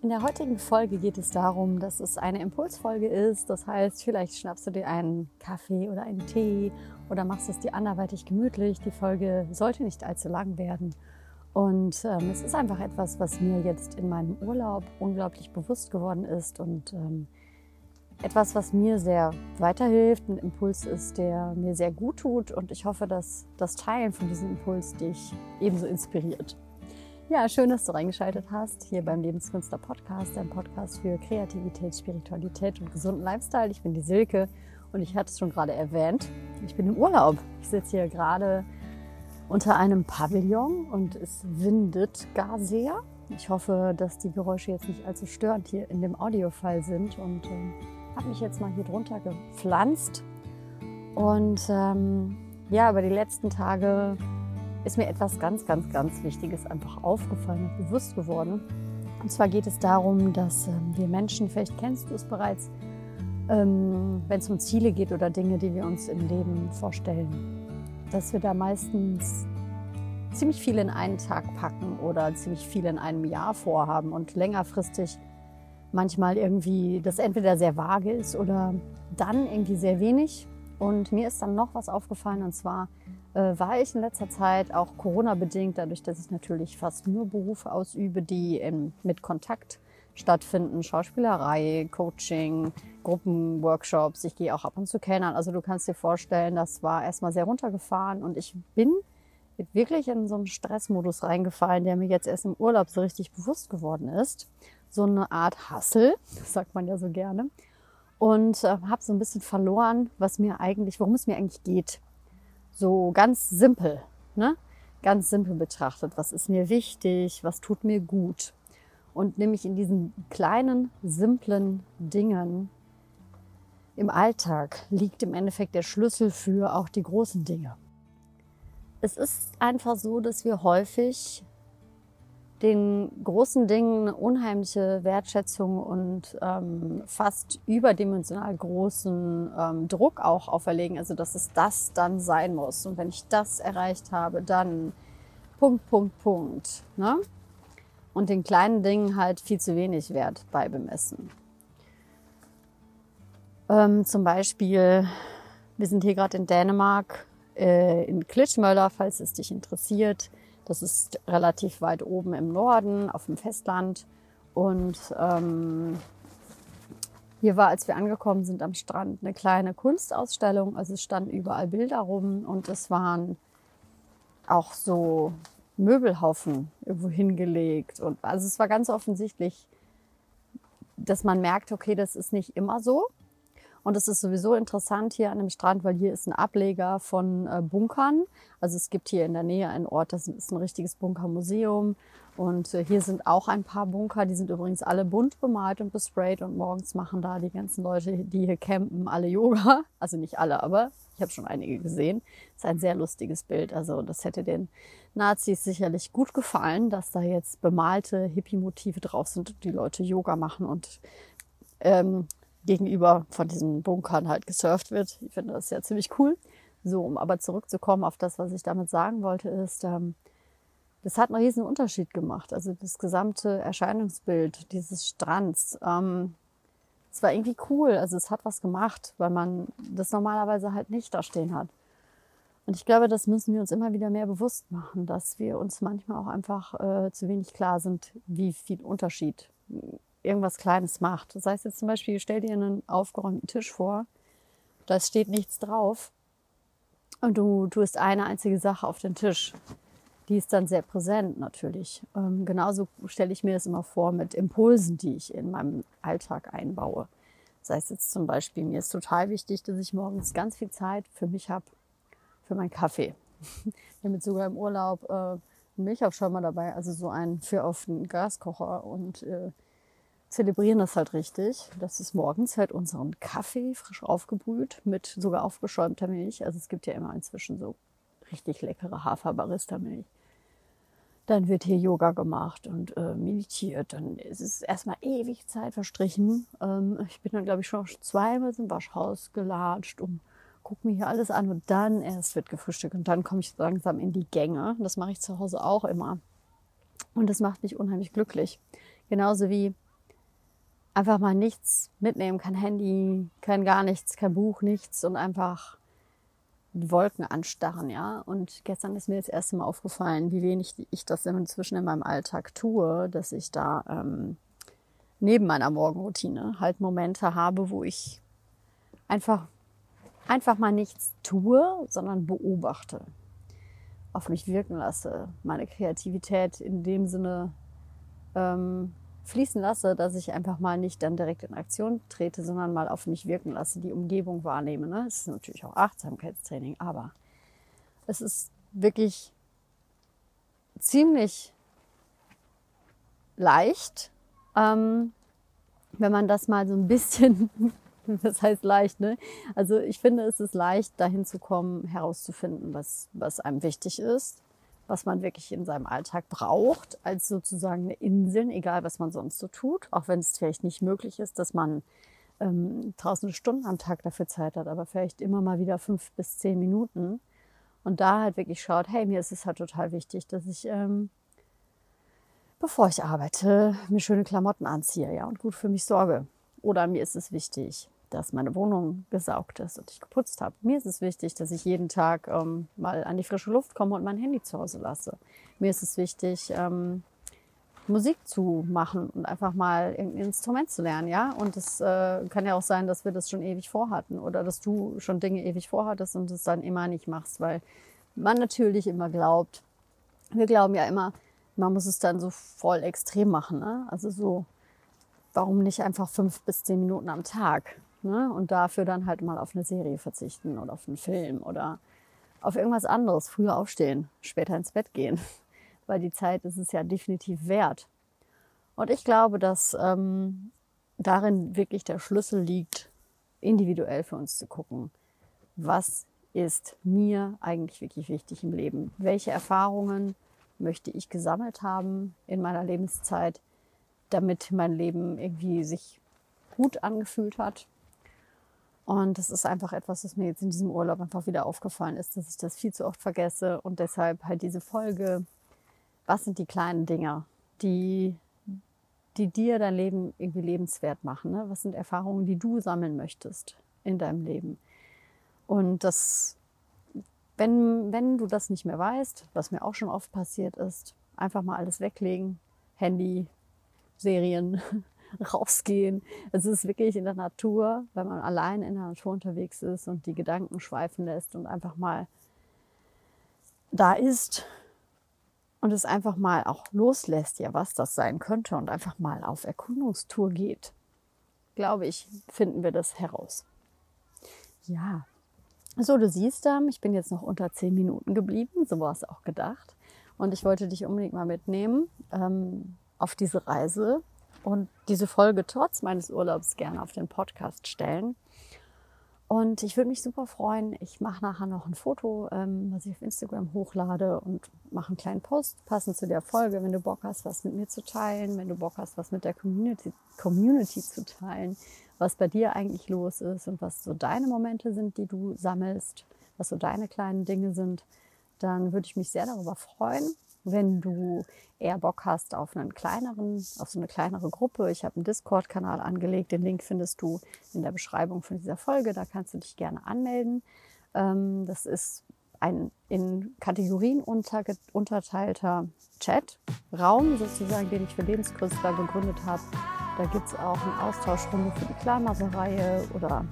In der heutigen Folge geht es darum, dass es eine Impulsfolge ist. Das heißt, vielleicht schnappst du dir einen Kaffee oder einen Tee oder machst es dir anderweitig gemütlich. Die Folge sollte nicht allzu lang werden. Und ähm, es ist einfach etwas, was mir jetzt in meinem Urlaub unglaublich bewusst geworden ist und ähm, etwas, was mir sehr weiterhilft, ein Impuls ist, der mir sehr gut tut. Und ich hoffe, dass das Teilen von diesem Impuls dich ebenso inspiriert. Ja, schön, dass du reingeschaltet hast hier beim Lebenskünstler Podcast, ein Podcast für Kreativität, Spiritualität und gesunden Lifestyle. Ich bin die Silke und ich hatte es schon gerade erwähnt, ich bin im Urlaub. Ich sitze hier gerade unter einem Pavillon und es windet gar sehr. Ich hoffe, dass die Geräusche jetzt nicht allzu störend hier in dem Audiofile sind und äh, habe mich jetzt mal hier drunter gepflanzt. Und ähm, ja, über die letzten Tage ist mir etwas ganz, ganz, ganz Wichtiges einfach aufgefallen und bewusst geworden. Und zwar geht es darum, dass ähm, wir Menschen, vielleicht kennst du es bereits, ähm, wenn es um Ziele geht oder Dinge, die wir uns im Leben vorstellen, dass wir da meistens ziemlich viel in einen Tag packen oder ziemlich viel in einem Jahr vorhaben und längerfristig manchmal irgendwie das entweder sehr vage ist oder dann irgendwie sehr wenig. Und mir ist dann noch was aufgefallen und zwar war ich in letzter Zeit auch Corona-bedingt, dadurch, dass ich natürlich fast nur Berufe ausübe, die in, mit Kontakt stattfinden. Schauspielerei, Coaching, Gruppenworkshops. Ich gehe auch ab und zu Kellnern. Also du kannst dir vorstellen, das war erstmal sehr runtergefahren und ich bin wirklich in so einen Stressmodus reingefallen, der mir jetzt erst im Urlaub so richtig bewusst geworden ist. So eine Art Hassel, sagt man ja so gerne. Und äh, habe so ein bisschen verloren, was mir eigentlich, worum es mir eigentlich geht. So ganz simpel, ne? Ganz simpel betrachtet. Was ist mir wichtig? Was tut mir gut? Und nämlich in diesen kleinen, simplen Dingen im Alltag liegt im Endeffekt der Schlüssel für auch die großen Dinge. Es ist einfach so, dass wir häufig den großen Dingen eine unheimliche Wertschätzung und ähm, fast überdimensional großen ähm, Druck auch auferlegen. Also dass es das dann sein muss. Und wenn ich das erreicht habe, dann Punkt, Punkt, Punkt. Ne? Und den kleinen Dingen halt viel zu wenig Wert beibemessen. Ähm, zum Beispiel, wir sind hier gerade in Dänemark, äh, in Klitschmöller, falls es dich interessiert das ist relativ weit oben im Norden, auf dem Festland. Und ähm, hier war, als wir angekommen sind am Strand, eine kleine Kunstausstellung. Also es standen überall Bilder rum und es waren auch so Möbelhaufen irgendwo hingelegt. Und also es war ganz offensichtlich, dass man merkt, okay, das ist nicht immer so. Und es ist sowieso interessant hier an dem Strand, weil hier ist ein Ableger von äh, Bunkern. Also es gibt hier in der Nähe einen Ort, das ist ein richtiges Bunkermuseum. Und äh, hier sind auch ein paar Bunker, die sind übrigens alle bunt bemalt und besprayt. Und morgens machen da die ganzen Leute, die hier campen, alle Yoga. Also nicht alle, aber ich habe schon einige gesehen. Ist ein sehr lustiges Bild. Also das hätte den Nazis sicherlich gut gefallen, dass da jetzt bemalte Hippie-Motive drauf sind und die Leute Yoga machen und ähm, gegenüber von diesen Bunkern halt gesurft wird. Ich finde das ja ziemlich cool. So, um aber zurückzukommen auf das, was ich damit sagen wollte, ist, ähm, das hat einen riesen Unterschied gemacht. Also das gesamte Erscheinungsbild dieses Strands. Ähm, es war irgendwie cool. Also es hat was gemacht, weil man das normalerweise halt nicht da stehen hat. Und ich glaube, das müssen wir uns immer wieder mehr bewusst machen, dass wir uns manchmal auch einfach äh, zu wenig klar sind, wie viel Unterschied irgendwas Kleines macht. Das heißt jetzt zum Beispiel, stell dir einen aufgeräumten Tisch vor, da steht nichts drauf und du tust eine einzige Sache auf den Tisch. Die ist dann sehr präsent natürlich. Ähm, genauso stelle ich mir das immer vor mit Impulsen, die ich in meinem Alltag einbaue. Das heißt jetzt zum Beispiel, mir ist total wichtig, dass ich morgens ganz viel Zeit für mich habe, für meinen Kaffee. Ich habe jetzt sogar im Urlaub äh, einen Milchaufschäumer dabei, also so einen für auf den Gaskocher und äh, zelebrieren das halt richtig. Das ist morgens halt unseren Kaffee frisch aufgebrüht mit sogar aufgeschäumter Milch. Also es gibt ja immer inzwischen so richtig leckere Hafer-Barista-Milch. Dann wird hier Yoga gemacht und äh, meditiert. Dann ist es erstmal ewig Zeit verstrichen. Ähm, ich bin dann, glaube ich, schon zweimal zum Waschhaus gelatscht, um guck mir hier alles an und dann erst wird gefrühstückt und dann komme ich langsam in die Gänge. Das mache ich zu Hause auch immer. Und das macht mich unheimlich glücklich. Genauso wie einfach mal nichts mitnehmen, kein Handy, kein gar nichts, kein Buch, nichts und einfach die Wolken anstarren, ja. Und gestern ist mir das erste Mal aufgefallen, wie wenig ich das inzwischen in meinem Alltag tue, dass ich da ähm, neben meiner Morgenroutine halt Momente habe, wo ich einfach, einfach mal nichts tue, sondern beobachte, auf mich wirken lasse, meine Kreativität in dem Sinne ähm, fließen lasse, dass ich einfach mal nicht dann direkt in Aktion trete, sondern mal auf mich wirken lasse, die Umgebung wahrnehme. Ne? Es ist natürlich auch Achtsamkeitstraining, aber es ist wirklich ziemlich leicht, ähm, wenn man das mal so ein bisschen, das heißt leicht, ne? Also ich finde, es ist leicht, dahin zu kommen, herauszufinden, was, was einem wichtig ist was man wirklich in seinem Alltag braucht, als sozusagen eine Insel, egal was man sonst so tut, auch wenn es vielleicht nicht möglich ist, dass man ähm, tausende Stunden am Tag dafür Zeit hat, aber vielleicht immer mal wieder fünf bis zehn Minuten und da halt wirklich schaut, hey, mir ist es halt total wichtig, dass ich, ähm, bevor ich arbeite, mir schöne Klamotten anziehe, ja, und gut für mich sorge. Oder mir ist es wichtig, dass meine Wohnung gesaugt ist und ich geputzt habe. Mir ist es wichtig, dass ich jeden Tag ähm, mal an die frische Luft komme und mein Handy zu Hause lasse. Mir ist es wichtig, ähm, Musik zu machen und einfach mal irgendein Instrument zu lernen, ja. Und es äh, kann ja auch sein, dass wir das schon ewig vorhatten oder dass du schon Dinge ewig vorhattest und es dann immer nicht machst, weil man natürlich immer glaubt, wir glauben ja immer, man muss es dann so voll extrem machen, ne? Also so, warum nicht einfach fünf bis zehn Minuten am Tag? Ne? Und dafür dann halt mal auf eine Serie verzichten oder auf einen Film oder auf irgendwas anderes. Früher aufstehen, später ins Bett gehen. Weil die Zeit ist es ja definitiv wert. Und ich glaube, dass ähm, darin wirklich der Schlüssel liegt, individuell für uns zu gucken, was ist mir eigentlich wirklich wichtig im Leben? Welche Erfahrungen möchte ich gesammelt haben in meiner Lebenszeit, damit mein Leben irgendwie sich gut angefühlt hat, und das ist einfach etwas, was mir jetzt in diesem Urlaub einfach wieder aufgefallen ist, dass ich das viel zu oft vergesse und deshalb halt diese Folge, was sind die kleinen Dinge, die, die dir dein Leben irgendwie lebenswert machen? Ne? Was sind Erfahrungen, die du sammeln möchtest in deinem Leben? Und das, wenn, wenn du das nicht mehr weißt, was mir auch schon oft passiert ist, einfach mal alles weglegen, Handy, Serien, rausgehen. Es ist wirklich in der Natur, wenn man allein in der Natur unterwegs ist und die Gedanken schweifen lässt und einfach mal da ist und es einfach mal auch loslässt, ja, was das sein könnte und einfach mal auf Erkundungstour geht, glaube ich, finden wir das heraus. Ja, so, du siehst, ähm, ich bin jetzt noch unter zehn Minuten geblieben, so war es auch gedacht. Und ich wollte dich unbedingt mal mitnehmen ähm, auf diese Reise und diese Folge trotz meines Urlaubs gerne auf den Podcast stellen. Und ich würde mich super freuen. Ich mache nachher noch ein Foto, ähm, was ich auf Instagram hochlade und mache einen kleinen Post passend zu der Folge, wenn du Bock hast, was mit mir zu teilen, wenn du Bock hast, was mit der Community, Community zu teilen, was bei dir eigentlich los ist und was so deine Momente sind, die du sammelst, was so deine kleinen Dinge sind, dann würde ich mich sehr darüber freuen. Wenn du eher Bock hast auf einen kleineren, auf so eine kleinere Gruppe, ich habe einen Discord-Kanal angelegt. Den Link findest du in der Beschreibung von dieser Folge. Da kannst du dich gerne anmelden. Ähm, das ist ein in Kategorien unterteilter Chat-Raum, sozusagen, den ich für Lebenskünstler gegründet habe. Da gibt es auch eine Austauschrunde für die Klarmaserreihe oder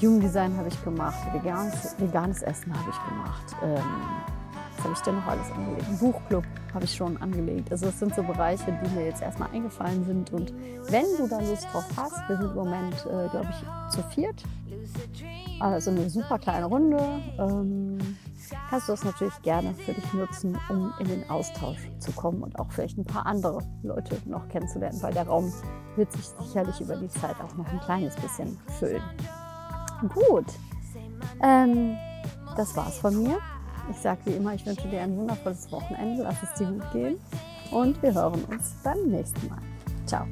Jugenddesign habe ich gemacht, veganes, veganes Essen habe ich gemacht. Ähm, was habe ich denn noch alles angelegt? Buchclub habe ich schon angelegt. Also es sind so Bereiche, die mir jetzt erstmal eingefallen sind. Und wenn du da Lust drauf hast, wir sind im Moment, äh, glaube ich, zu viert. Also eine super kleine Runde. Ähm, kannst du das natürlich gerne für dich nutzen, um in den Austausch zu kommen und auch vielleicht ein paar andere Leute noch kennenzulernen, weil der Raum wird sich sicherlich über die Zeit auch noch ein kleines bisschen füllen. Gut, ähm, das war's von mir. Ich sage wie immer, ich wünsche dir ein wundervolles Wochenende. Lass es dir gut gehen. Und wir hören uns beim nächsten Mal. Ciao.